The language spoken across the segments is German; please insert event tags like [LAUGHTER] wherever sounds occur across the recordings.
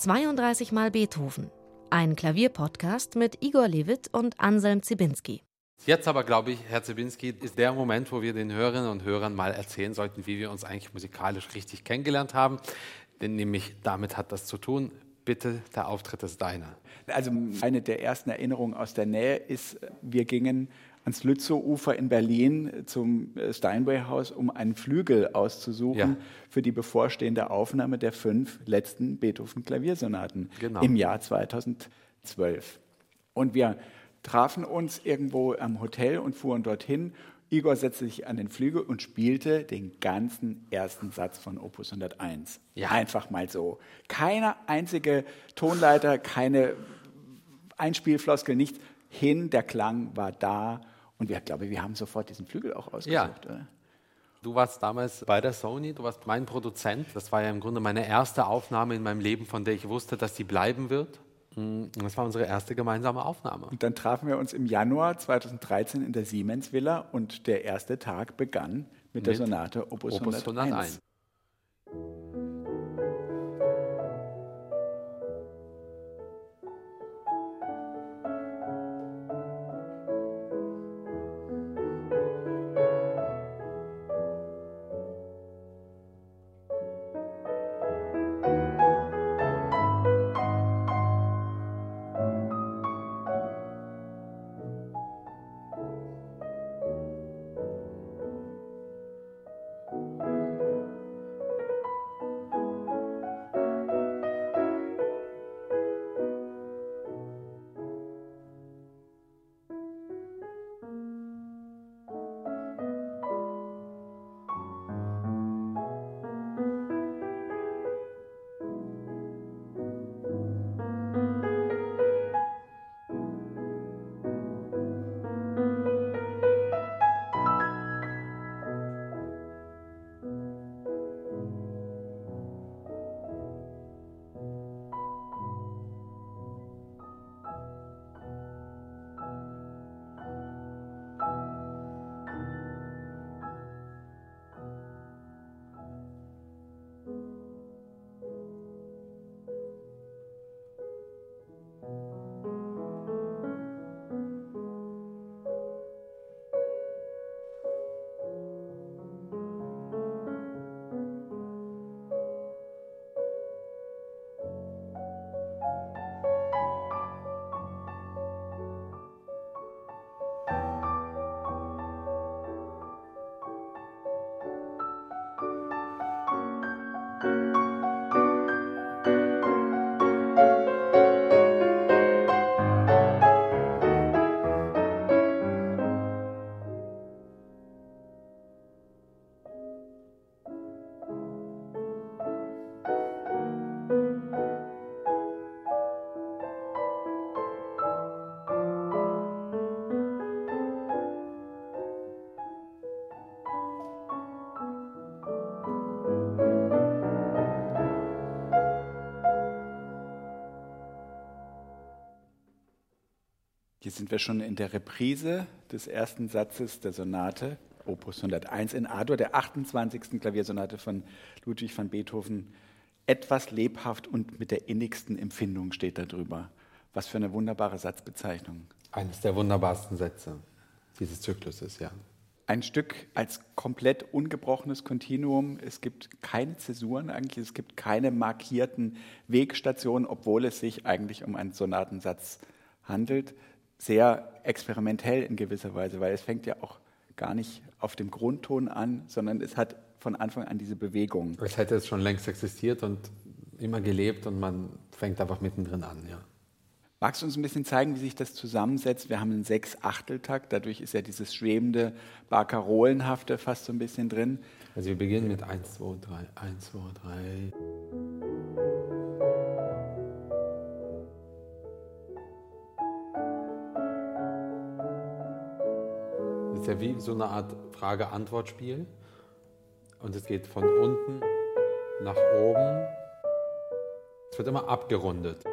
32 Mal Beethoven. Ein Klavierpodcast mit Igor Levit und Anselm Zibinski. Jetzt aber, glaube ich, Herr Zibinski, ist der Moment, wo wir den Hörerinnen und Hörern mal erzählen sollten, wie wir uns eigentlich musikalisch richtig kennengelernt haben. Denn nämlich damit hat das zu tun. Bitte, der Auftritt ist deiner. Also eine der ersten Erinnerungen aus der Nähe ist, wir gingen ans Lützow-Ufer in Berlin zum Steinway-Haus, um einen Flügel auszusuchen ja. für die bevorstehende Aufnahme der fünf letzten Beethoven-Klaviersonaten genau. im Jahr 2012. Und wir trafen uns irgendwo am Hotel und fuhren dorthin. Igor setzte sich an den Flügel und spielte den ganzen ersten Satz von Opus 101. Ja. Einfach mal so. Keine einzige Tonleiter, keine Einspielfloskel, nichts. Hin, der Klang war da und wir, glaube, wir haben sofort diesen Flügel auch ausgesucht. Ja. Oder? Du warst damals bei der Sony, du warst mein Produzent. Das war ja im Grunde meine erste Aufnahme in meinem Leben, von der ich wusste, dass sie bleiben wird. Mm, das war unsere erste gemeinsame Aufnahme. Und dann trafen wir uns im Januar 2013 in der Siemens Villa und der erste Tag begann mit, mit der Sonate Opus, Opus 101. 101. sind wir schon in der Reprise des ersten Satzes der Sonate, Opus 101 in A-Dur, der 28. Klaviersonate von Ludwig van Beethoven. Etwas lebhaft und mit der innigsten Empfindung steht da drüber. Was für eine wunderbare Satzbezeichnung. Eines der wunderbarsten Sätze dieses Zykluses, ja. Ein Stück als komplett ungebrochenes Kontinuum. Es gibt keine Zäsuren eigentlich, es gibt keine markierten Wegstationen, obwohl es sich eigentlich um einen Sonatensatz handelt sehr experimentell in gewisser Weise, weil es fängt ja auch gar nicht auf dem Grundton an, sondern es hat von Anfang an diese Bewegung. Es hätte es schon längst existiert und immer gelebt und man fängt einfach mittendrin an, ja. Magst du uns ein bisschen zeigen, wie sich das zusammensetzt? Wir haben einen Sechs-Achteltakt, dadurch ist ja dieses schwebende, Barcarolenhafte fast so ein bisschen drin. Also wir beginnen mit 1, 2, 3, 1, 2, 3. ja wie so eine Art Frage-Antwort-Spiel. Und es geht von unten nach oben. Es wird immer abgerundet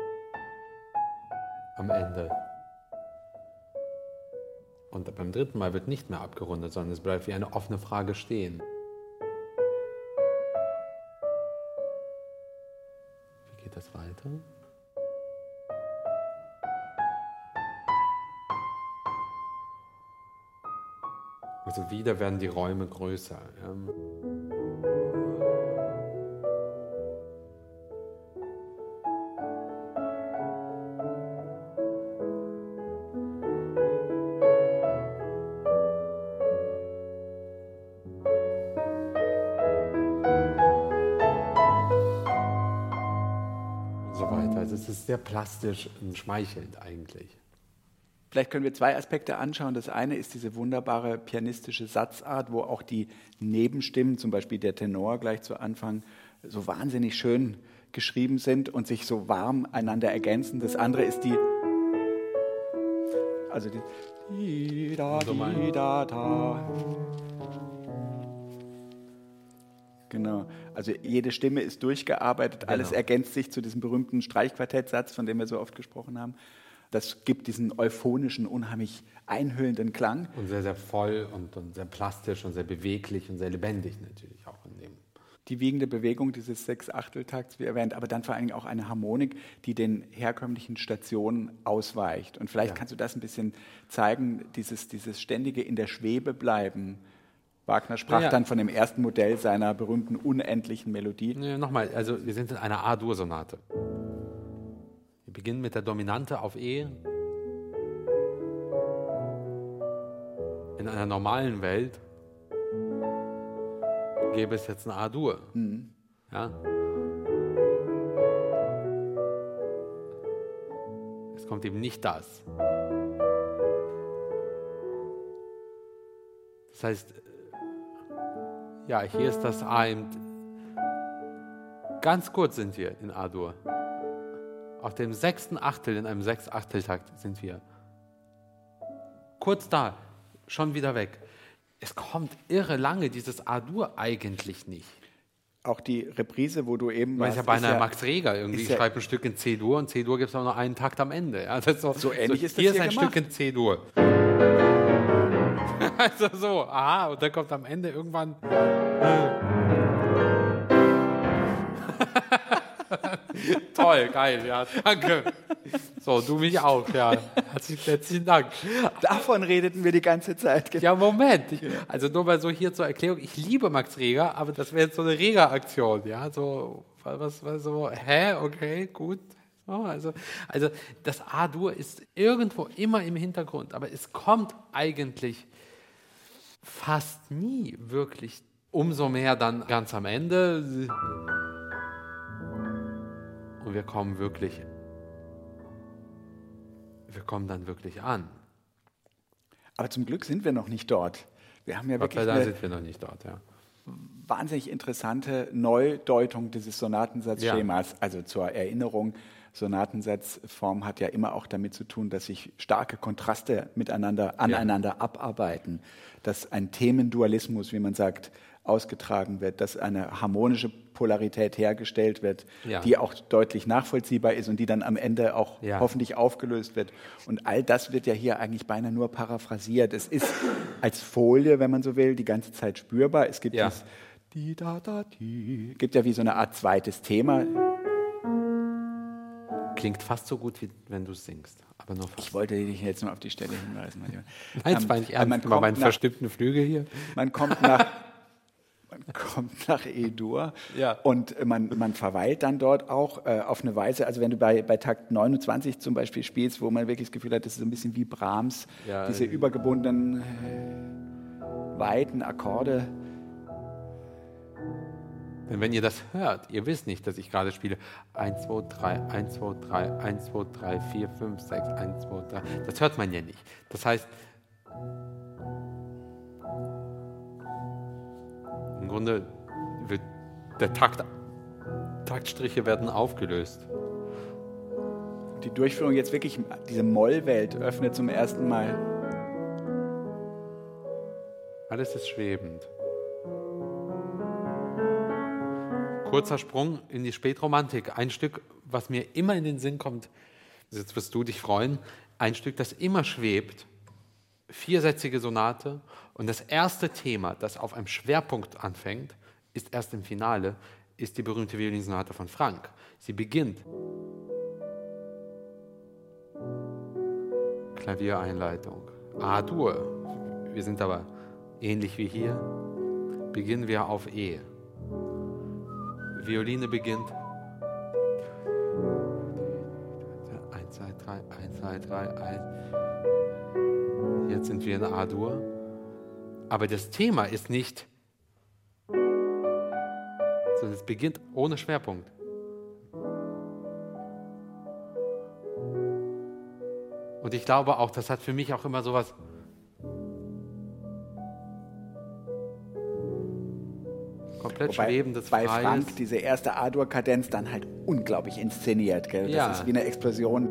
am Ende. Und beim dritten Mal wird nicht mehr abgerundet, sondern es bleibt wie eine offene Frage stehen. Wie geht das weiter. Also wieder werden die Räume größer. Ja. sehr plastisch und schmeichelnd eigentlich. Vielleicht können wir zwei Aspekte anschauen. Das eine ist diese wunderbare pianistische Satzart, wo auch die Nebenstimmen, zum Beispiel der Tenor gleich zu Anfang, so wahnsinnig schön geschrieben sind und sich so warm einander ergänzen. Das andere ist die, also die, da, da, da. Genau. Also jede Stimme ist durchgearbeitet, genau. alles ergänzt sich zu diesem berühmten Streichquartettsatz, von dem wir so oft gesprochen haben. Das gibt diesen euphonischen, unheimlich einhüllenden Klang. Und sehr, sehr voll und, und sehr plastisch und sehr beweglich und sehr lebendig natürlich auch in dem. Die wiegende Bewegung dieses Sechs-Achteltakts, wie erwähnt, aber dann vor allem auch eine Harmonik, die den herkömmlichen Stationen ausweicht. Und vielleicht ja. kannst du das ein bisschen zeigen, dieses, dieses ständige in der Schwebe bleiben Wagner sprach ja. dann von dem ersten Modell seiner berühmten unendlichen Melodie. Ja, Nochmal, also wir sind in einer A-Dur-Sonate. Wir beginnen mit der Dominante auf E. In einer normalen Welt gäbe es jetzt eine A-Dur. Mhm. Ja? Es kommt eben nicht das. Das heißt, ja, hier ist das A. Ganz kurz sind wir in A-Dur. Auf dem sechsten Achtel, in einem Sechs-Achtel-Takt sind wir. Kurz da, schon wieder weg. Es kommt irre lange, dieses A-Dur eigentlich nicht. Auch die Reprise, wo du eben. Weil es ja beinahe ja, Max Reger irgendwie. Ich schreibe ein Stück in C-Dur und C-Dur gibt es auch noch einen Takt am Ende. Ja, so, so, ähnlich so, ist das Hier ist ein gemacht. Stück in C-Dur. [LAUGHS] also so, aha, und dann kommt am Ende irgendwann. [LAUGHS] Toll, geil, ja, danke. So, du mich auch, ja. Herzlichen, Dank. Davon redeten wir die ganze Zeit. Ja, Moment. Ich, also nur mal so hier zur Erklärung. Ich liebe Max Reger, aber das wäre jetzt so eine Reger-Aktion, ja. So, was, was, so, hä, okay, gut. So, also, also das A-Dur ist irgendwo immer im Hintergrund, aber es kommt eigentlich fast nie wirklich. Umso mehr dann ganz am Ende. Und wir kommen wirklich, wir kommen dann wirklich an. Aber zum Glück sind wir noch nicht dort. Wir haben ja wirklich da sind wir noch nicht dort, ja. wahnsinnig interessante Neudeutung dieses Sonatensatzschemas. Ja. Also zur Erinnerung, Sonatensatzform hat ja immer auch damit zu tun, dass sich starke Kontraste miteinander, aneinander ja. abarbeiten, dass ein Themendualismus, wie man sagt, ausgetragen wird, dass eine harmonische Polarität hergestellt wird, ja. die auch deutlich nachvollziehbar ist und die dann am Ende auch ja. hoffentlich aufgelöst wird. Und all das wird ja hier eigentlich beinahe nur paraphrasiert. Es ist als Folie, wenn man so will, die ganze Zeit spürbar. Es gibt ja. das die, da, da, die. gibt ja wie so eine Art zweites Thema. Klingt fast so gut, wie wenn du singst. Aber nur fast. Ich wollte dich jetzt nur auf die Stelle hinweisen. [LAUGHS] Nein, das war nicht ernst. Man kommt meinen nach, verstimmten Flügel hier. Man kommt nach, kommt [LAUGHS] nach Edur ja. und man, man verweilt dann dort auch äh, auf eine Weise, also wenn du bei, bei Takt 29 zum Beispiel spielst, wo man wirklich das Gefühl hat, das ist so ein bisschen wie Brahms, ja, diese äh, übergebundenen, äh, weiten Akkorde. Denn wenn ihr das hört, ihr wisst nicht, dass ich gerade spiele 1, 2, 3, 1, 2, 3, 1, 2, 3, 4, 5, 6, 1, 2, 3. Das hört man ja nicht. Das heißt, im Grunde wird der Takt, Taktstriche werden aufgelöst. Die Durchführung jetzt wirklich, diese Mollwelt öffnet zum ersten Mal. Alles ist schwebend. Kurzer Sprung in die Spätromantik. Ein Stück, was mir immer in den Sinn kommt, jetzt wirst du dich freuen, ein Stück, das immer schwebt, viersätzige Sonate und das erste Thema, das auf einem Schwerpunkt anfängt, ist erst im Finale, ist die berühmte Violinsonate von Frank. Sie beginnt. Klaviereinleitung. A-Dur. Wir sind aber ähnlich wie hier. Beginnen wir auf E. Violine beginnt. 1, 2, 3, 1, 2, 3, 1. Jetzt sind wir in A-Dur. Aber das Thema ist nicht, sondern es beginnt ohne Schwerpunkt. Und ich glaube auch, das hat für mich auch immer so was komplett Wobei schwebendes, bei freies. Frank diese erste A-Dur-Kadenz dann halt unglaublich inszeniert. Gell? Das Ja. ist wie eine Explosion.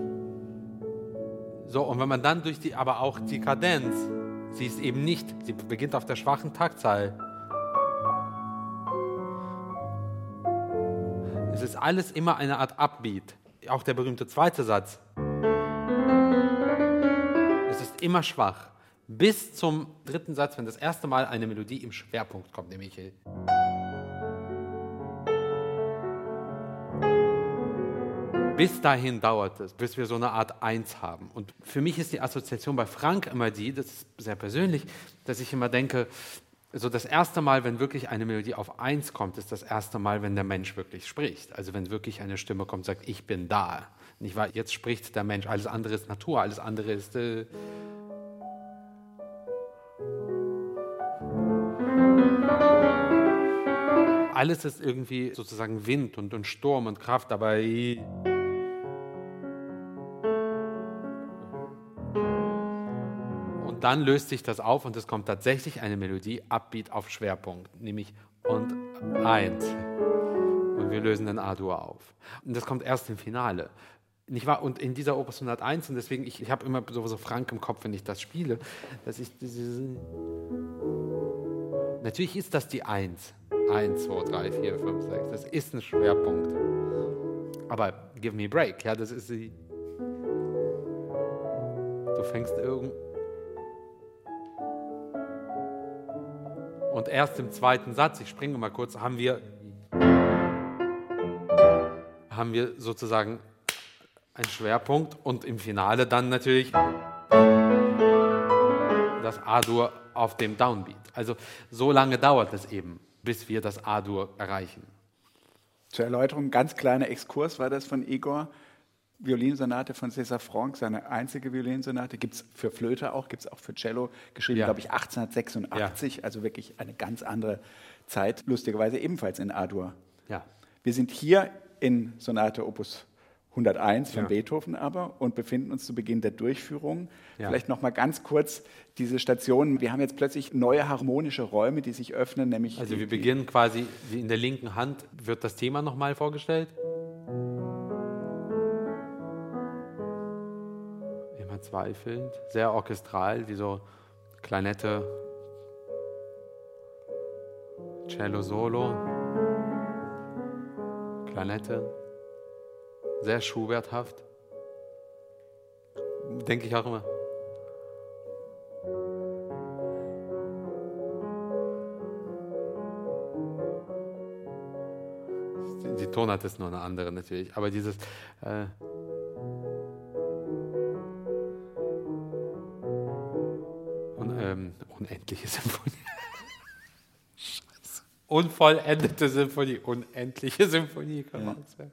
So, und wenn man dann durch die, aber auch die Kadenz, sie ist eben nicht, sie beginnt auf der schwachen Taktzahl. Es ist alles immer eine Art Upbeat. Auch der berühmte zweite Satz. Es ist immer schwach. Bis zum dritten Satz, wenn das erste Mal eine Melodie im Schwerpunkt kommt, nämlich Bis dahin dauert es, bis wir so eine Art Eins haben. Und für mich ist die Assoziation bei Frank immer die, das ist sehr persönlich, dass ich immer denke, so das erste Mal, wenn wirklich eine Melodie auf Eins kommt, ist das erste Mal, wenn der Mensch wirklich spricht. Also wenn wirklich eine Stimme kommt sagt, ich bin da. Nicht wahr? Jetzt spricht der Mensch. Alles andere ist Natur, alles andere ist. Äh alles ist irgendwie sozusagen Wind und, und Sturm und Kraft, aber Und dann löst sich das auf und es kommt tatsächlich eine Melodie, Upbeat auf Schwerpunkt, nämlich und eins. Und wir lösen den A-Dur auf. Und das kommt erst im Finale. Nicht wahr? Und in dieser Opus 101, und deswegen, ich, ich habe immer so, Frank im Kopf, wenn ich das spiele, dass ich. Natürlich ist das die Eins. Eins, zwei, drei, vier, fünf, sechs. Das ist ein Schwerpunkt. Aber give me a break, ja, das ist die. Du fängst irgend. Und erst im zweiten Satz, ich springe mal kurz, haben wir, haben wir sozusagen einen Schwerpunkt und im Finale dann natürlich das A-Dur auf dem Downbeat. Also so lange dauert es eben, bis wir das A-Dur erreichen. Zur Erläuterung, ganz kleiner Exkurs war das von Igor. Violinsonate von César Franck, seine einzige Violinsonate, gibt es für Flöte auch, gibt es auch für Cello, geschrieben, Ja. glaube ich, 1886, also wirklich eine ganz andere Zeit, lustigerweise ebenfalls in A-Dur. Ja. Wir sind hier in Sonate Opus 101 von Ja. Beethoven aber und befinden uns zu Beginn der Durchführung. Ja. Vielleicht noch mal ganz kurz diese Stationen. Wir haben jetzt plötzlich neue harmonische Räume, die sich öffnen, nämlich Also wir beginnen quasi, in der linken Hand wird das Thema nochmal vorgestellt. Immer zweifelnd, sehr orchestral, wie so Kleinette, Cello Solo, Kleinette, sehr Schuberthaft. Denke ich auch immer. Die- Die Tonart ist nur eine andere natürlich, aber dieses. Äh, unendliche Symphonie. Scheiße. Unvollendete Symphonie, unendliche Symphonie kann man auch sagen.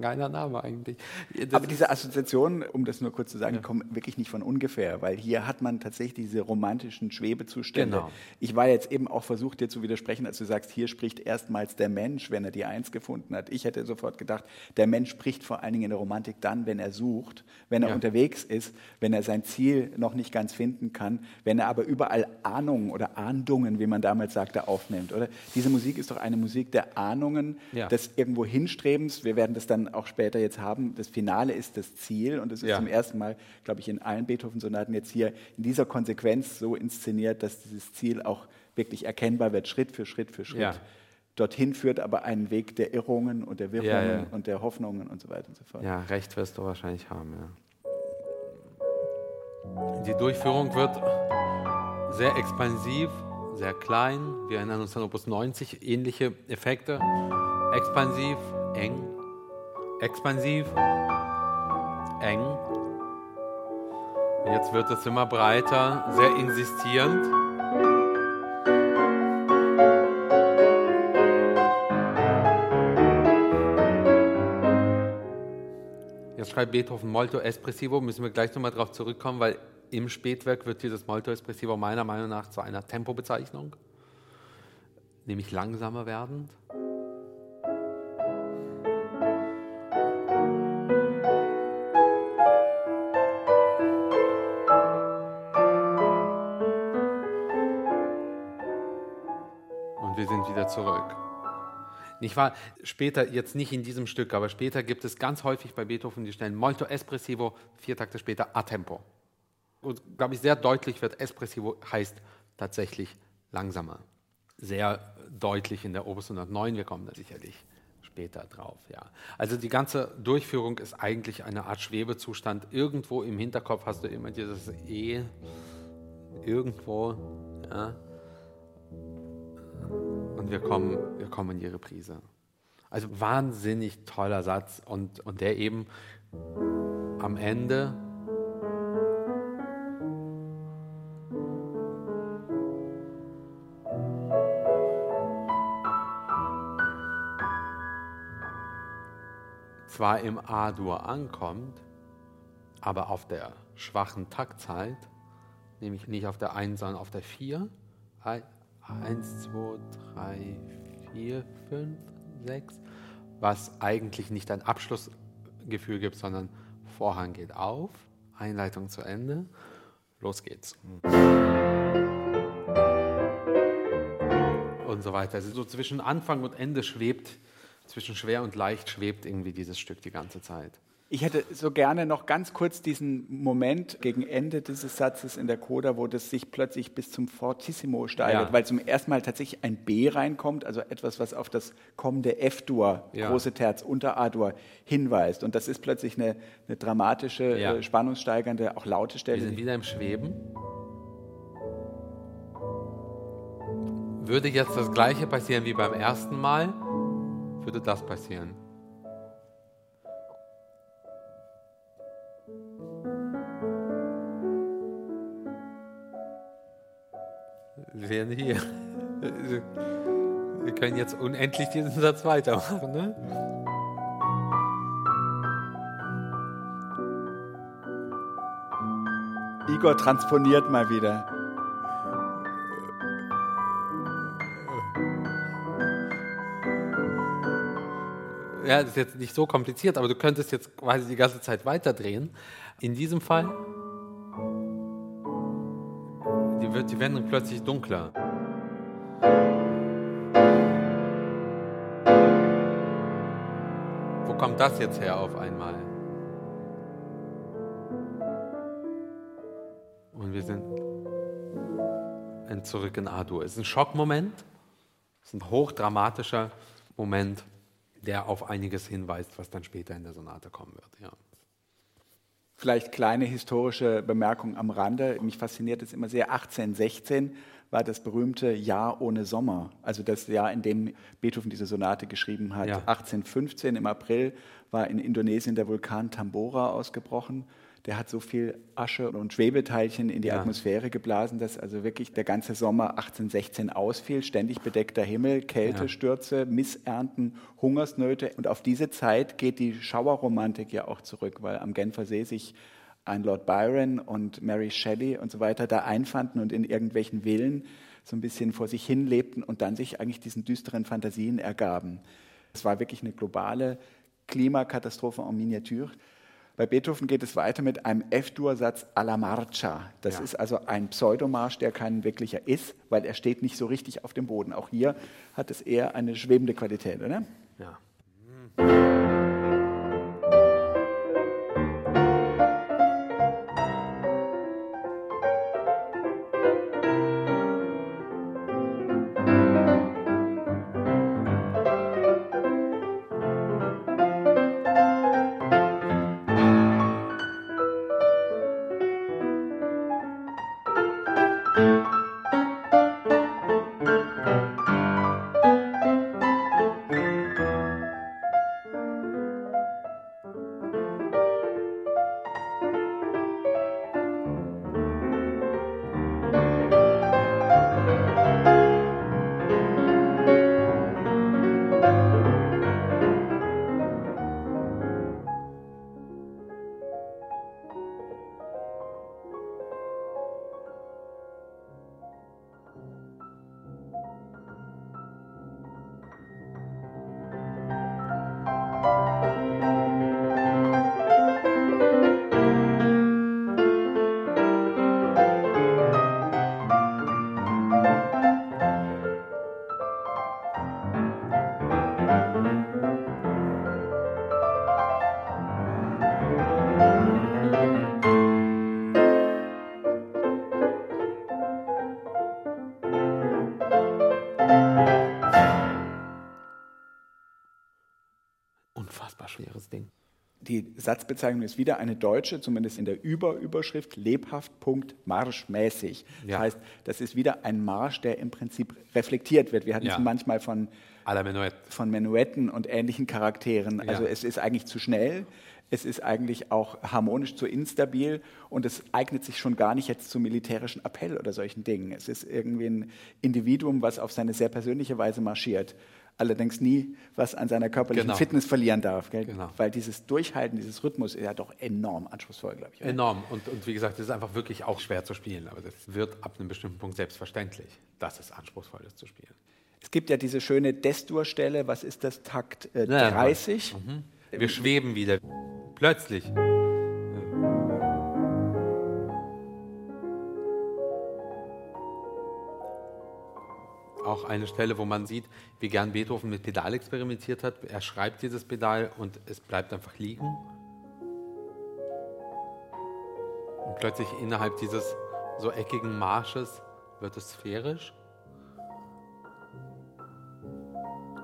Geiler Name eigentlich. Das Aber diese Assoziationen, um das nur kurz zu sagen, kommen wirklich nicht von ungefähr, weil hier hat man tatsächlich diese romantischen Schwebezustände. Genau. Ich war jetzt eben auch versucht, dir zu widersprechen, als du sagst, hier spricht erstmals der Mensch, wenn er die Eins gefunden hat. Ich hätte sofort gedacht, der Mensch spricht vor allen Dingen in der Romantik dann, wenn er sucht, wenn er Ja. unterwegs ist, wenn er sein Ziel noch nicht ganz finden kann, wenn er aber überall Ahnungen oder Ahndungen, wie man damals sagte, aufnimmt. Oder? Diese Musik ist doch eine Musik der Ahnungen, Ja. des irgendwo Hinstrebens. Wir werden das dann auch später jetzt haben. Das Finale ist das Ziel und es ist Ja. zum ersten Mal, glaube ich, in allen Beethoven-Sonaten jetzt hier in dieser Konsequenz so inszeniert, dass dieses Ziel auch wirklich erkennbar wird, Schritt für Schritt für Schritt. Ja. Dorthin führt aber einen Weg der Irrungen und der Wirrungen Ja, ja. und der Hoffnungen und so weiter und so fort. Ja, recht wirst du wahrscheinlich haben, ja. Die Durchführung wird sehr expansiv, sehr klein. Wir erinnern uns an Opus 90, ähnliche Effekte. expansiv, eng, expansiv, eng. Jetzt wird es immer breiter, sehr insistierend. Jetzt schreibt Beethoven Molto Espressivo, müssen wir gleich nochmal darauf zurückkommen, weil im Spätwerk wird dieses Molto Espressivo meiner Meinung nach zu einer Tempobezeichnung, nämlich langsamer werdend. Wieder zurück. Nicht wahr? Später, jetzt nicht in diesem Stück, aber später gibt es ganz häufig bei Beethoven die Stellen Molto Espressivo, vier Takte später a tempo. Und glaube ich, sehr deutlich wird, Espressivo heißt tatsächlich langsamer. Sehr deutlich in der Opus 109, wir kommen da sicherlich später drauf. Ja. Also die ganze Durchführung ist eigentlich eine Art Schwebezustand. Irgendwo im Hinterkopf hast du immer dieses E, irgendwo. Ja und wir kommen, wir kommen in die Reprise. Also wahnsinnig toller Satz und, und der eben am Ende zwar im A-Dur ankommt, aber auf der schwachen Taktzeit, nämlich nicht auf der 1, sondern auf der 4, 1, 2, 3, 4, 5, 6, was eigentlich nicht ein Abschlussgefühl gibt, sondern Vorhang geht auf, Einleitung zu Ende, los geht's. Und so weiter. Also so zwischen Anfang und Ende schwebt, zwischen schwer und leicht schwebt irgendwie dieses Stück die ganze Zeit. Ich hätte so gerne noch ganz kurz diesen Moment gegen Ende dieses Satzes in der Coda, wo das sich plötzlich bis zum Fortissimo steigert, ja. weil zum ersten Mal tatsächlich ein B reinkommt, also etwas, was auf das kommende F-Dur, ja. große Terz unter A-Dur hinweist. Und das ist plötzlich eine, eine dramatische, ja. äh, spannungssteigernde, auch laute Stelle. Wir sind wieder im Schweben. Würde jetzt das Gleiche passieren wie beim ersten Mal, würde das passieren. Wir sehen hier. Wir können jetzt unendlich diesen Satz weitermachen. Ne? Igor transponiert mal wieder. Ja, das ist jetzt nicht so kompliziert, aber du könntest jetzt quasi die ganze Zeit weiterdrehen. In diesem Fall wird die Wendung plötzlich dunkler. Wo kommt das jetzt her auf einmal? Und wir sind zurück in A-Dur. Es ist ein Schockmoment, es ist ein hochdramatischer Moment, der auf einiges hinweist, was dann später in der Sonate kommen wird. Ja. Vielleicht kleine historische Bemerkung am Rande. Mich fasziniert es immer sehr. 1816 war das berühmte Jahr ohne Sommer, also das Jahr, in dem Beethoven diese Sonate geschrieben hat. Ja. 1815 im April war in Indonesien der Vulkan Tambora ausgebrochen. Der hat so viel Asche und Schwebeteilchen in die ja. Atmosphäre geblasen, dass also wirklich der ganze Sommer 1816 ausfiel. Ständig bedeckter Himmel, Kältestürze, ja. Missernten, Hungersnöte. Und auf diese Zeit geht die Schauerromantik ja auch zurück, weil am Genfer See sich ein Lord Byron und Mary Shelley und so weiter da einfanden und in irgendwelchen Villen so ein bisschen vor sich hin lebten und dann sich eigentlich diesen düsteren Fantasien ergaben. Es war wirklich eine globale Klimakatastrophe en Miniature. Bei Beethoven geht es weiter mit einem F-Dur-Satz alla Marcia. Das ja. ist also ein Pseudomarsch, der kein wirklicher ist, weil er steht nicht so richtig auf dem Boden. Auch hier hat es eher eine schwebende Qualität, oder? Ja. unfassbar Satzbezeichnung ist wieder eine deutsche, zumindest in der Überüberschrift, lebhaft, Punkt, marschmäßig. Ja. Das heißt, das ist wieder ein Marsch, der im Prinzip reflektiert wird. Wir hatten ja. es manchmal von, von Menuetten und ähnlichen Charakteren. Also ja. es ist eigentlich zu schnell, es ist eigentlich auch harmonisch zu instabil und es eignet sich schon gar nicht jetzt zum militärischen Appell oder solchen Dingen. Es ist irgendwie ein Individuum, was auf seine sehr persönliche Weise marschiert allerdings nie was an seiner körperlichen genau. Fitness verlieren darf. Genau. Weil dieses Durchhalten, dieses Rhythmus ist ja doch enorm anspruchsvoll, glaube ich. Oder? Enorm. Und, und wie gesagt, es ist einfach wirklich auch schwer zu spielen. Aber das wird ab einem bestimmten Punkt selbstverständlich, dass es anspruchsvoll ist zu spielen. Es gibt ja diese schöne Destur-Stelle, was ist das, Takt äh, 30? Ja, mhm. Wir schweben wieder. Plötzlich. Auch eine Stelle, wo man sieht, wie gern Beethoven mit Pedal experimentiert hat. Er schreibt dieses Pedal und es bleibt einfach liegen. Und plötzlich innerhalb dieses so eckigen Marsches wird es sphärisch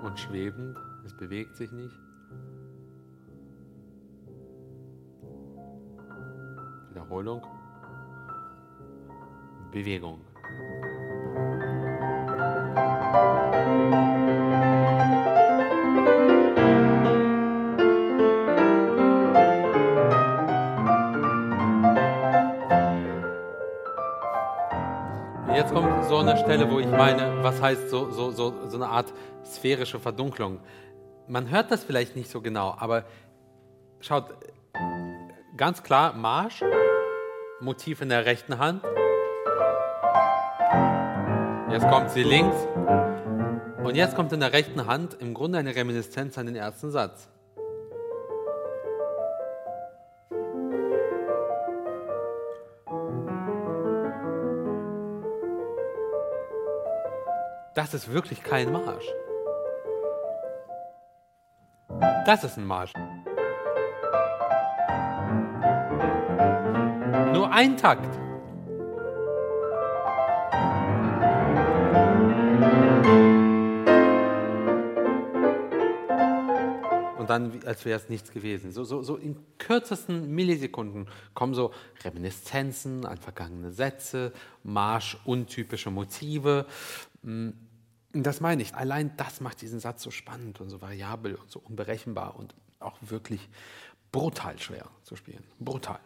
und schwebend. Es bewegt sich nicht. Wiederholung. Bewegung. Jetzt kommt so eine Stelle, wo ich meine, was heißt so, so, so, so eine Art sphärische Verdunklung. Man hört das vielleicht nicht so genau, aber schaut, ganz klar Marsch, Motiv in der rechten Hand, Jetzt kommt sie links. Und jetzt kommt in der rechten Hand im Grunde eine Reminiszenz an den ersten Satz. Das ist wirklich kein Marsch. Das ist ein Marsch. Nur ein Takt. dann, als wäre es nichts gewesen. So, so, so in kürzesten Millisekunden kommen so Reminiszenzen an vergangene Sätze, Marsch untypische Motive. Mm, das meine ich. Allein das macht diesen Satz so spannend und so variabel und so unberechenbar und auch wirklich brutal schwer zu spielen. Brutal.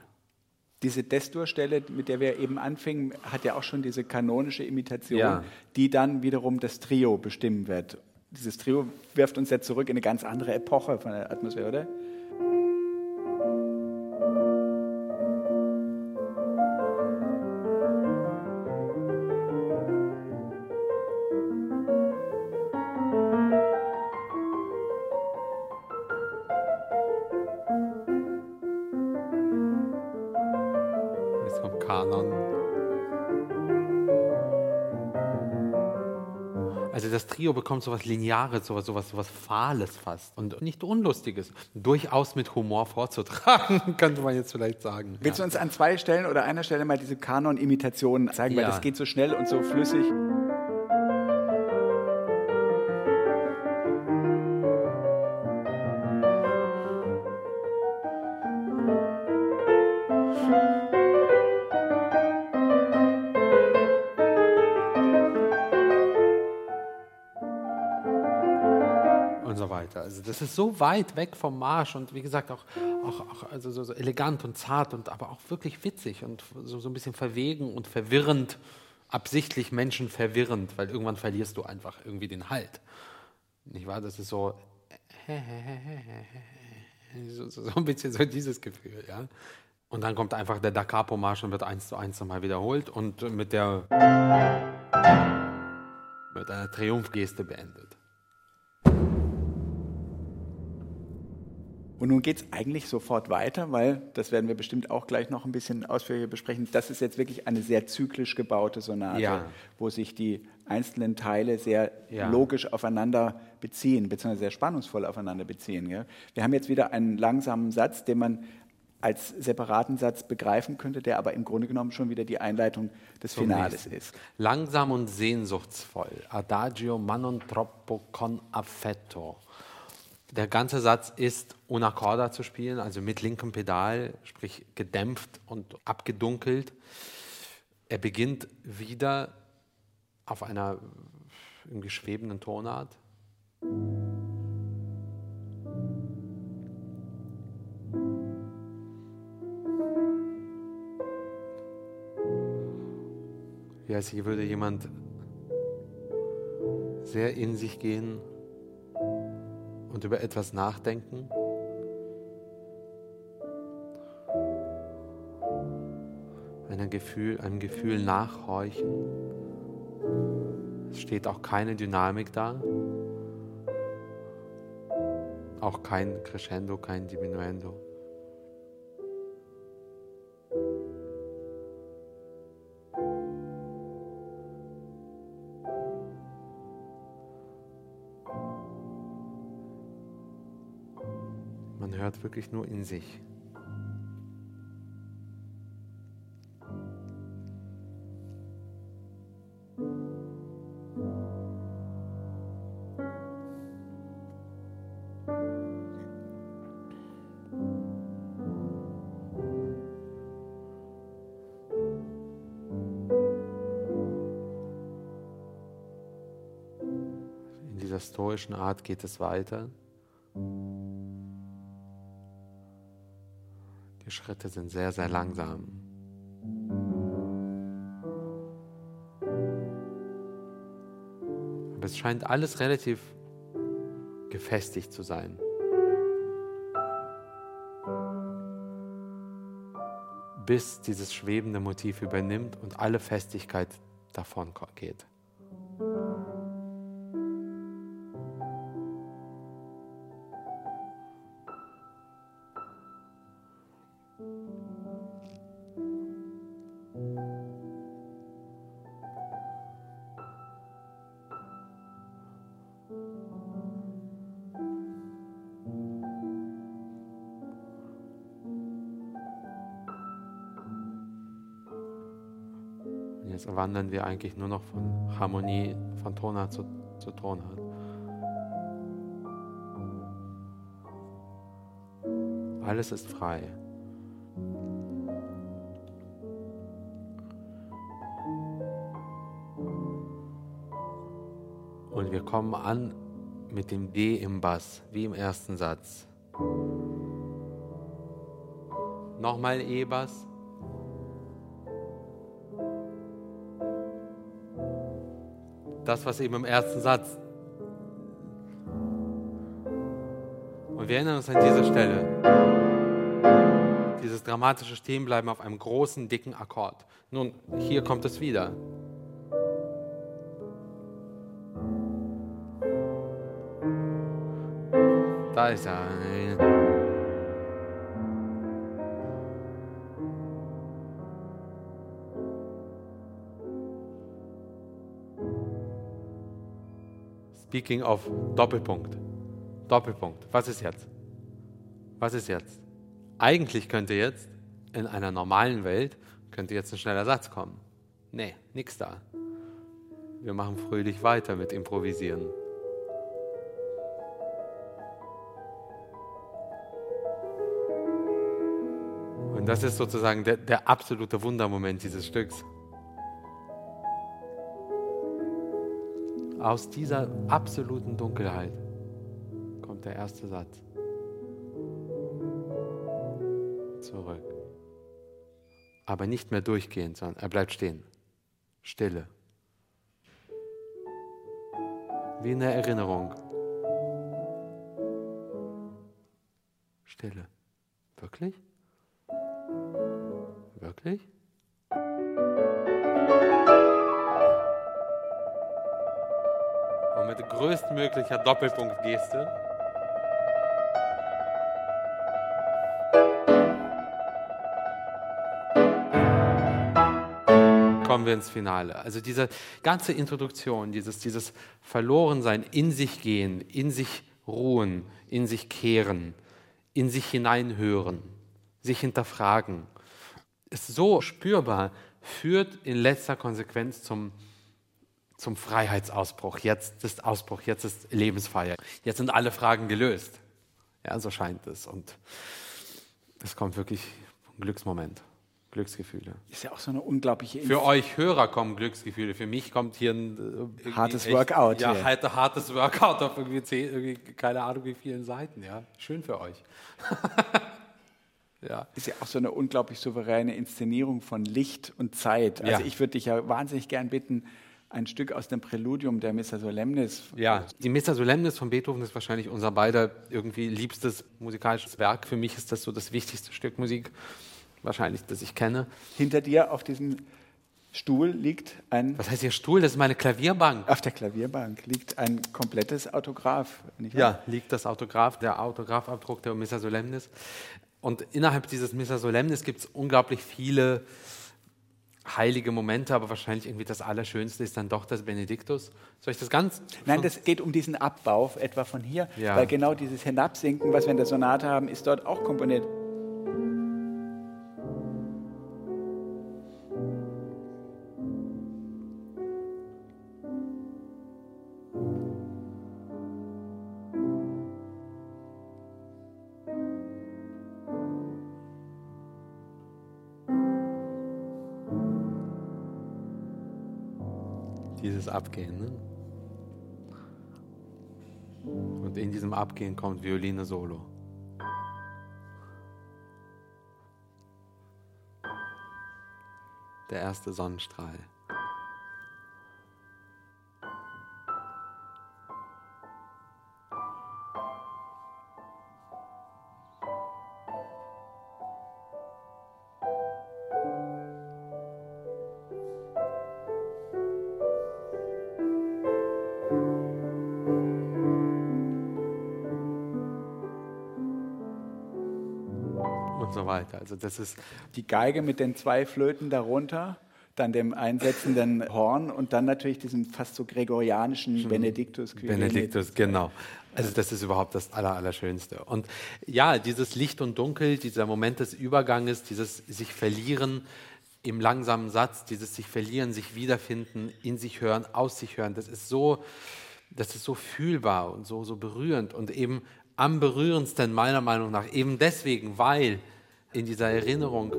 Diese Destur-Stelle, mit der wir eben anfingen, hat ja auch schon diese kanonische Imitation, ja. die dann wiederum das Trio bestimmen wird dieses Trio wirft uns ja zurück in eine ganz andere Epoche von der Atmosphäre, oder? Trio bekommt so was Lineares, so was, so was Fahles fast und nicht Unlustiges. Durchaus mit Humor vorzutragen, [LAUGHS] könnte man jetzt vielleicht sagen. Willst du uns an zwei Stellen oder einer Stelle mal diese Kanon-Imitationen zeigen, ja. weil das geht so schnell und so flüssig? Das ist so weit weg vom Marsch und wie gesagt auch, auch, auch also so, so, elegant und zart und aber auch wirklich witzig und so, so ein bisschen verwegen und verwirrend, absichtlich Menschen verwirrend, weil irgendwann verlierst du einfach irgendwie den Halt. Nicht wahr? Das ist so, so, so, ein bisschen so dieses Gefühl, ja. Und dann kommt einfach der Da Capo-Marsch und wird eins zu eins nochmal wiederholt und mit der mit einer Triumphgeste beendet. Und nun geht es eigentlich sofort weiter, weil, das werden wir bestimmt auch gleich noch ein bisschen ausführlicher besprechen, das ist jetzt wirklich eine sehr zyklisch gebaute Sonate, ja. wo sich die einzelnen Teile sehr ja. logisch aufeinander beziehen, beziehungsweise sehr spannungsvoll aufeinander beziehen. Gell? Wir haben jetzt wieder einen langsamen Satz, den man als separaten Satz begreifen könnte, der aber im Grunde genommen schon wieder die Einleitung des Zum Finales nächsten. ist. Langsam und sehnsuchtsvoll. Adagio ma non troppo con affetto. Der ganze Satz ist una corda zu spielen, also mit linkem Pedal, sprich gedämpft und abgedunkelt. Er beginnt wieder auf einer irgendwie schwebenden Tonart. Wie als hier würde jemand sehr in sich gehen und über etwas nachdenken. Einem Gefühl, einem Gefühl nachhorchen. Es steht auch keine Dynamik da. Auch kein Crescendo, kein Diminuendo. Wirklich nur in sich. In dieser stoischen Art geht es weiter. Schritte sind sehr, sehr langsam. Aber es scheint alles relativ gefestigt zu sein. Bis dieses schwebende Motiv übernimmt und alle Festigkeit davon geht. Wandern wir eigentlich nur noch von Harmonie, von Tonart zu, zu Tonart. Alles ist frei. Und wir kommen an mit dem D im Bass, wie im ersten Satz. Nochmal E-Bass. Das, was eben im ersten Satz. Und wir erinnern uns an diese Stelle. Dieses dramatische Stehenbleiben auf einem großen, dicken Akkord. Nun, hier kommt es wieder. Da ist er. Speaking of Doppelpunkt. Doppelpunkt. Was ist jetzt? Was ist jetzt? Eigentlich könnte jetzt in einer normalen Welt könnte jetzt ein schneller Satz kommen. Nee, nix da. Wir machen fröhlich weiter mit Improvisieren. Und das ist sozusagen der, der absolute Wundermoment dieses Stücks. Aus dieser absoluten Dunkelheit kommt der erste Satz. Zurück. Aber nicht mehr durchgehend, sondern er bleibt stehen. Stille. Wie in der Erinnerung. Stille. Wirklich? Wirklich? Und mit größtmöglicher Doppelpunktgeste. Kommen wir ins Finale. Also diese ganze Introduktion, dieses, dieses Verlorensein, in sich gehen, in sich ruhen, in sich kehren, in sich hineinhören, sich hinterfragen, ist so spürbar, führt in letzter Konsequenz zum zum Freiheitsausbruch. Jetzt ist Ausbruch, jetzt ist Lebensfeier. Jetzt sind alle Fragen gelöst. Ja, so scheint es. Und es kommt wirklich ein Glücksmoment. Glücksgefühle. Ist ja auch so eine unglaubliche. Inf Für euch Hörer kommen Glücksgefühle. Für mich kommt hier ein äh, hartes echt, Workout. Ja, halt, hartes Workout auf irgendwie, zehn, irgendwie keine Ahnung wie vielen Seiten. Ja, schön für euch. [LAUGHS] ja. Ist ja auch so eine unglaublich souveräne Inszenierung von Licht und Zeit. Also ja. ich würde dich ja wahnsinnig gern bitten, ein Stück aus dem Präludium der Missa Solemnis. Ja, die Missa Solemnis von Beethoven ist wahrscheinlich unser beider irgendwie liebstes musikalisches Werk. Für mich ist das so das wichtigste Stück Musik wahrscheinlich, das ich kenne. Hinter dir auf diesem Stuhl liegt ein. Was heißt hier Stuhl? Das ist meine Klavierbank. Auf der Klavierbank liegt ein komplettes Autograph. ja, liegt das Autograph, der Autographabdruck der Missa Solemnis. Und innerhalb dieses Missa Solemnis gibt es unglaublich viele heilige Momente, aber wahrscheinlich irgendwie das Allerschönste ist dann doch das Benediktus. Soll ich das ganz? Nein, das geht um diesen Abbau etwa von hier, ja. weil genau dieses Hinabsinken, was wir in der Sonate haben, ist dort auch komponiert. Abgehen. Ne? Und in diesem Abgehen kommt Violine Solo. Der erste Sonnenstrahl. Weiter. Also das ist die Geige mit den zwei Flöten darunter, dann dem einsetzenden Horn und dann natürlich diesem fast so gregorianischen Benediktus. Benediktus, genau. Also das ist überhaupt das Allerallerschönste. Und ja, dieses Licht und Dunkel, dieser Moment des Überganges, dieses sich verlieren im langsamen Satz, dieses sich verlieren, sich wiederfinden, in sich hören, aus sich hören, das ist so, das ist so fühlbar und so, so berührend und eben am berührendsten meiner Meinung nach, eben deswegen, weil in dieser Erinnerung,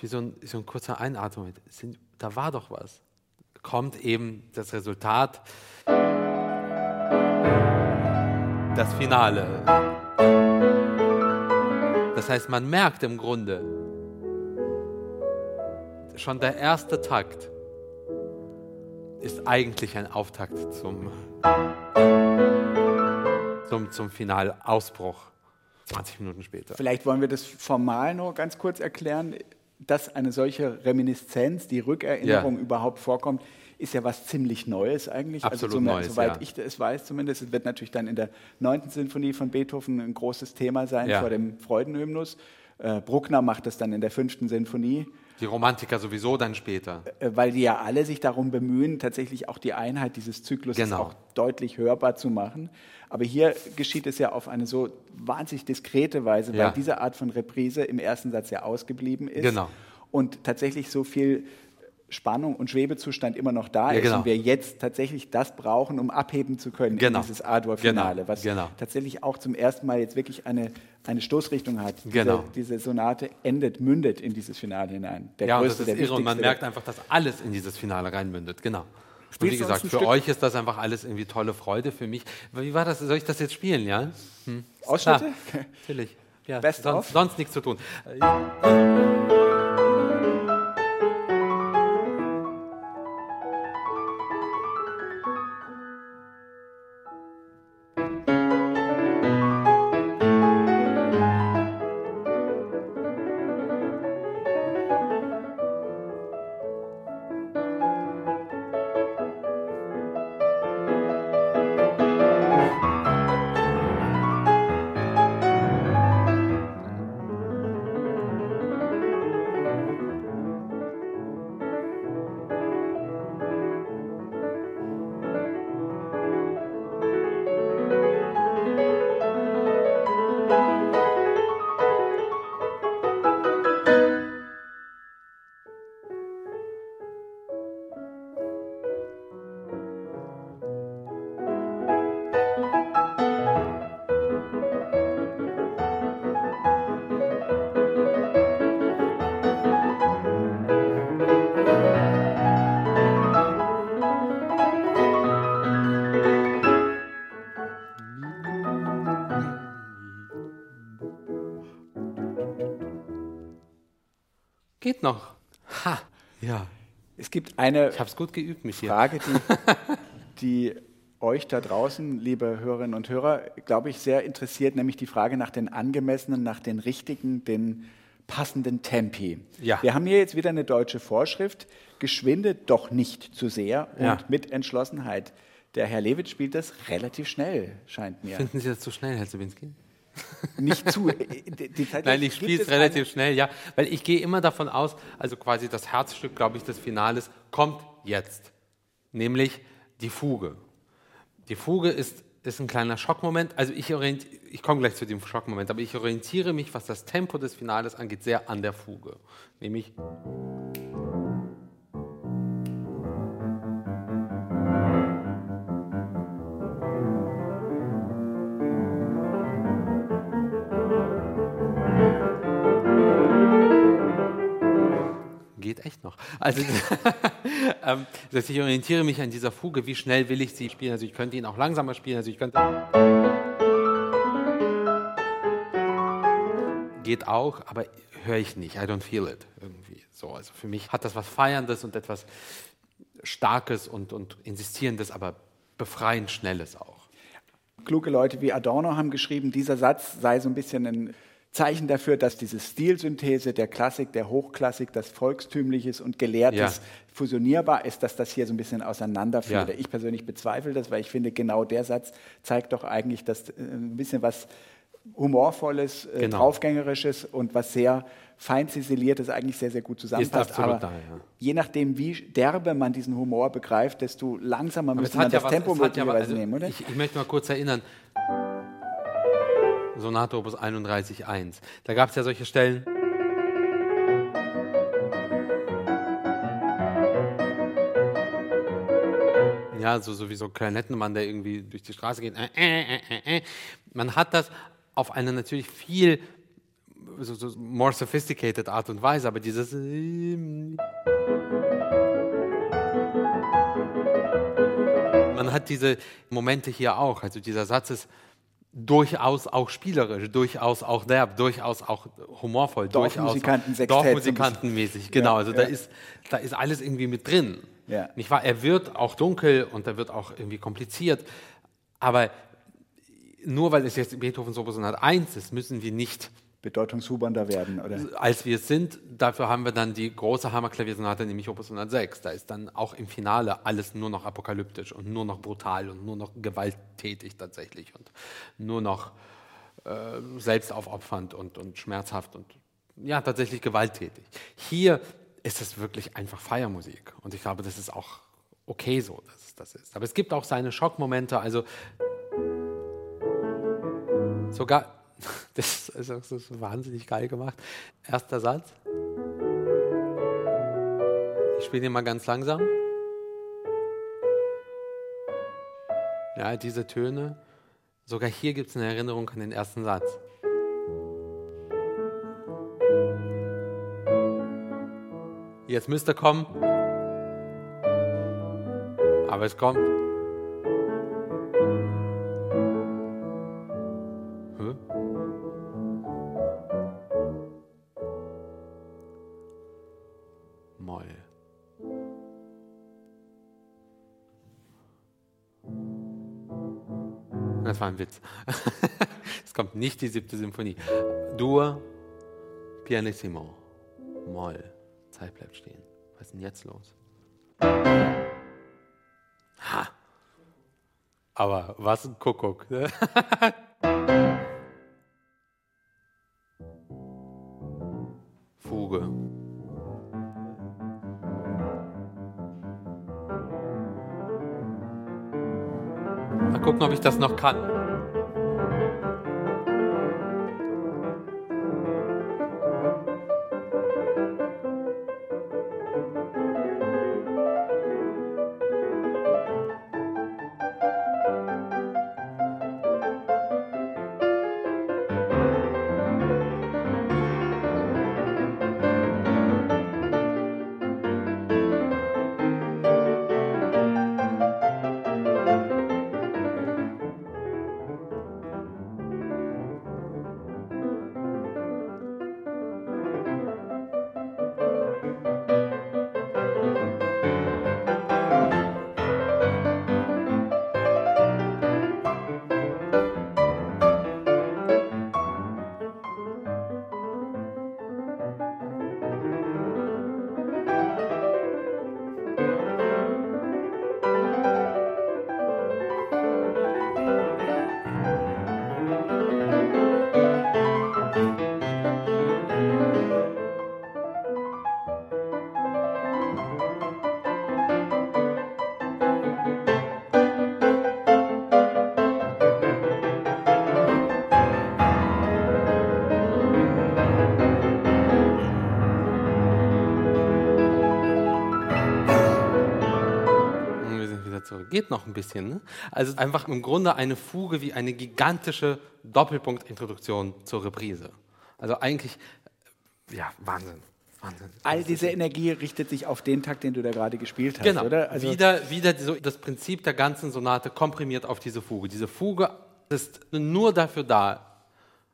wie so ein, so ein kurzer Einatmung, da war doch was, kommt eben das Resultat, das Finale. Das heißt, man merkt im Grunde, schon der erste Takt ist eigentlich ein Auftakt zum zum, zum Finalausbruch. 20 Minuten später. Vielleicht wollen wir das formal noch ganz kurz erklären, dass eine solche Reminiszenz, die Rückerinnerung ja. überhaupt vorkommt, ist ja was ziemlich Neues eigentlich. Also Absolut also, Neues, soweit ja. ich es weiß zumindest. Es wird natürlich dann in der 9. Sinfonie von Beethoven ein großes Thema sein ja. vor dem Freudenhymnus. Äh, Bruckner macht das dann in der 5. Sinfonie. Die Romantiker sowieso dann später. Äh, weil die ja alle sich darum bemühen, tatsächlich auch die Einheit dieses Zyklus genau. auch deutlich hörbar zu machen. Aber hier geschieht es ja auf eine so wahnsinnig diskrete Weise, weil ja. diese Art von Reprise im ersten Satz ja ausgeblieben ist. Genau. Und tatsächlich so viel Spannung und Schwebezustand immer noch da ja, ist genau. und wir jetzt tatsächlich das brauchen, um abheben zu können genau. in dieses A-Dur-Finale, genau. was genau. tatsächlich auch zum ersten Mal jetzt wirklich eine, eine Stoßrichtung hat. Genau. Diese, diese, Sonate endet, mündet in dieses Finale hinein. Der ja, größte, und das ist irre und man merkt einfach, dass alles in dieses Finale reinmündet. Genau. Und wie gesagt, für Stück? euch ist das einfach alles irgendwie tolle Freude. Für mich, wie war das? Soll ich das jetzt spielen, ja? Hm? Ausschnitte? Klar, [LAUGHS] natürlich. Ja, Best sonst, sonst nichts zu tun. Geht noch. Ha, ja. Es gibt eine ich hab's gut geübt mit Frage, die, [LAUGHS] die euch da draußen, liebe Hörerinnen und Hörer, glaube ich, sehr interessiert, nämlich die Frage nach den angemessenen, nach den richtigen, den passenden Tempi. Ja. Wir haben hier jetzt wieder eine deutsche Vorschrift, geschwinde doch nicht zu sehr und ja. mit Entschlossenheit. Der Herr Lewitz spielt das relativ schnell, scheint mir. Finden Sie das zu schnell, Herr Zubinski? Nicht zu. Nein, ich spiele es relativ schnell, ja. Weil ich gehe immer davon aus, also quasi das Herzstück, glaube ich, des Finales kommt jetzt. Nämlich die Fuge. Die Fuge ist, ist ein kleiner Schockmoment. Also ich, ich komme gleich zu dem Schockmoment, aber ich orientiere mich, was das Tempo des Finales angeht, sehr an der Fuge. Nämlich. Echt noch. Also, [LAUGHS] ähm, das ich orientiere mich an dieser Fuge, wie schnell will ich sie spielen. Also ich könnte ihn auch langsamer spielen. Also ich könnte geht auch, aber höre ich nicht. I don't feel it irgendwie. So, also für mich hat das was Feierndes und etwas Starkes und, und Insistierendes, aber befreiend Schnelles auch. Kluge Leute wie Adorno haben geschrieben, dieser Satz sei so ein bisschen ein Zeichen dafür, dass diese Stilsynthese der Klassik, der Hochklassik, das Volkstümliches und Gelehrtes ja. fusionierbar ist, dass das hier so ein bisschen auseinanderfällt. Ja. Ich persönlich bezweifle das, weil ich finde, genau der Satz zeigt doch eigentlich, dass äh, ein bisschen was Humorvolles, äh, genau. Draufgängerisches und was sehr fein ziseliertes eigentlich sehr, sehr gut zusammenpasst. Aber da, ja. je nachdem, wie derbe man diesen Humor begreift, desto langsamer müsste man das was, Tempo möglicherweise ja, also nehmen, oder? Ich, ich möchte mal kurz erinnern, Sonate Opus 31.1. Da gab es ja solche Stellen. Ja, so, so wie so ein Klarinettenmann, der irgendwie durch die Straße geht. Äh, äh, äh, Man hat das auf eine natürlich viel so, so more sophisticated Art und Weise, aber dieses man hat diese Momente hier auch. Also dieser Satz ist durchaus auch spielerisch, durchaus auch derb, durchaus auch humorvoll, Dorfmusikanten durchaus Dorfmusikantenmäßig, genau. Also ja. da ist da ist alles irgendwie mit drin. Ja. Nicht wahr? Er wird auch dunkel und er wird auch irgendwie kompliziert, aber nur weil es jetzt Beethoven Opus 101 ist, müssen wir nicht bedeutungshubernder werden, oder? Als wir es sind, dafür haben wir dann die große Hammerklaviersonate, nämlich Opus 106. Da ist dann auch im Finale alles nur noch apokalyptisch und nur noch brutal und nur noch gewalttätig tatsächlich und nur noch äh, selbstaufopfernd und, und schmerzhaft und ja, tatsächlich gewalttätig. Hier ist es wirklich einfach Feiermusik und ich glaube, das ist auch okay so, dass es das ist. Aber es gibt auch seine Schockmomente, also sogar [LAUGHS] Das ist, das ist wahnsinnig geil gemacht. Erster Satz. Ich spiele den mal ganz langsam. Ja, diese Töne. Sogar hier gibt es eine Erinnerung an den ersten Satz. Jetzt müsste kommen. Aber es kommt. War ein Witz. [LAUGHS] es kommt nicht die siebte Symphonie. Dur, pianissimo, Moll. Zeit bleibt stehen. Was ist denn jetzt los? Ha! Aber was ein Kuckuck. [LAUGHS] ich das noch kann. Geht noch ein bisschen. Ne? Also einfach im Grunde eine Fuge wie eine gigantische Doppelpunktintroduktion zur Reprise. Also eigentlich, ja, Wahnsinn. Wahnsinn. All diese Energie richtet sich auf den Takt, den du da gerade gespielt hast, genau. oder? Also wieder wieder so das Prinzip der ganzen Sonate komprimiert auf diese Fuge. Diese Fuge ist nur dafür da,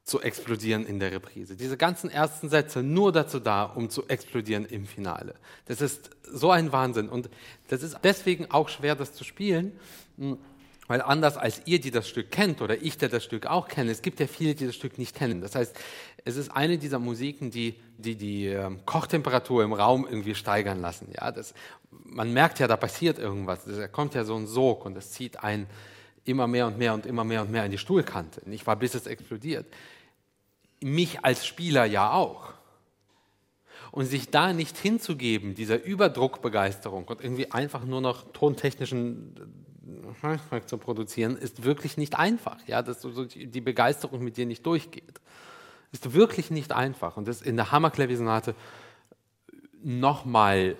zu explodieren in der Reprise. Diese ganzen ersten Sätze nur dazu da, um zu explodieren im Finale. Das ist so ein Wahnsinn. Und das ist deswegen auch schwer, das zu spielen, hm, weil anders als ihr, die das Stück kennt, oder ich, der das Stück auch kenne, es gibt ja viele, die das Stück nicht kennen. Das heißt, es ist eine dieser Musiken, die die, die ähm, Kochtemperatur im Raum irgendwie steigern lassen. Ja, das, man merkt ja, da passiert irgendwas. Da kommt ja so ein Sog und es zieht ein immer mehr und mehr und immer mehr und mehr in die Stuhlkante. Nicht wahr, bis es explodiert. Mich als Spieler ja auch. Und sich da nicht hinzugeben, dieser Überdruckbegeisterung und irgendwie einfach nur noch tontechnischen äh, zu produzieren, ist wirklich nicht einfach. Ja, dass die Begeisterung mit dir nicht durchgeht. Ist wirklich nicht einfach. Und das in der Hammerklaviersonate nochmal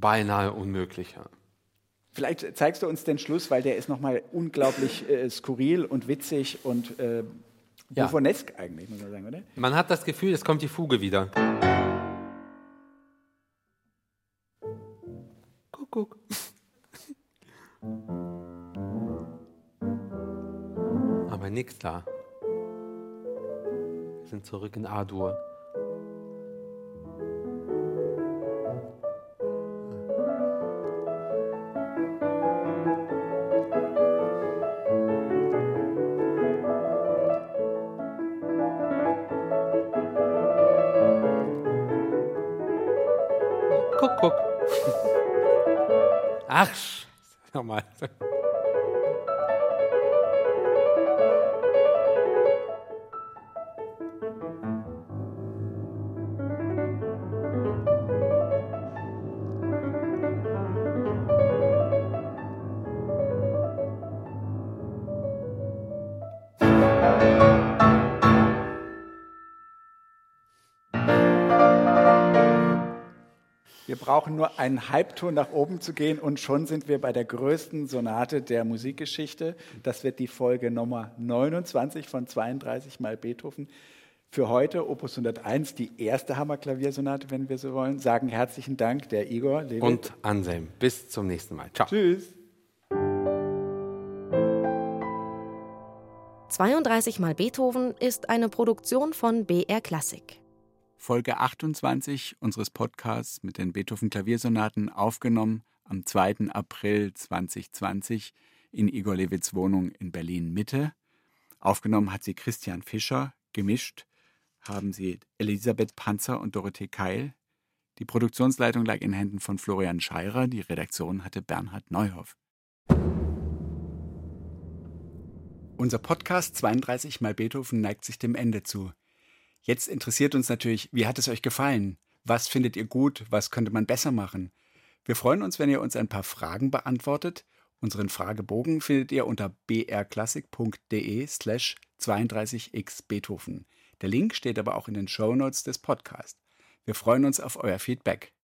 beinahe unmöglicher. Vielleicht zeigst du uns den Schluss, weil der ist nochmal unglaublich äh, skurril und witzig und äh, ja. Eigentlich, muss man sagen, oder? Man hat das Gefühl, es kommt die Fuge wieder. Kuckuck. Aber nichts da. Wir sind zurück in A-Dur. Ach, nochmal. Brauchen nur einen Halbton nach oben zu gehen und schon sind wir bei der größten Sonate der Musikgeschichte. Das wird die Folge Nummer 29 von 32 mal Beethoven. Für heute Opus 101, die erste Hammerklaviersonate, wenn wir so wollen. Sagen herzlichen Dank der Igor Levit. und Anselm. Bis zum nächsten Mal. Ciao. Tschüss. 32 mal Beethoven ist eine Produktion von BR Klassik. Folge 28 unseres Podcasts mit den Beethoven Klaviersonaten aufgenommen am 2. April 2020 in Igor Lewitz Wohnung in Berlin Mitte. Aufgenommen hat sie Christian Fischer, gemischt haben sie Elisabeth Panzer und Dorothee Keil. Die Produktionsleitung lag in Händen von Florian Scheirer, die Redaktion hatte Bernhard Neuhoff. Unser Podcast 32 mal Beethoven neigt sich dem Ende zu. Jetzt interessiert uns natürlich, wie hat es euch gefallen? Was findet ihr gut? Was könnte man besser machen? Wir freuen uns, wenn ihr uns ein paar Fragen beantwortet. Unseren Fragebogen findet ihr unter brklassik.de slash 32x Beethoven. Der Link steht aber auch in den Show Notes des Podcasts. Wir freuen uns auf euer Feedback.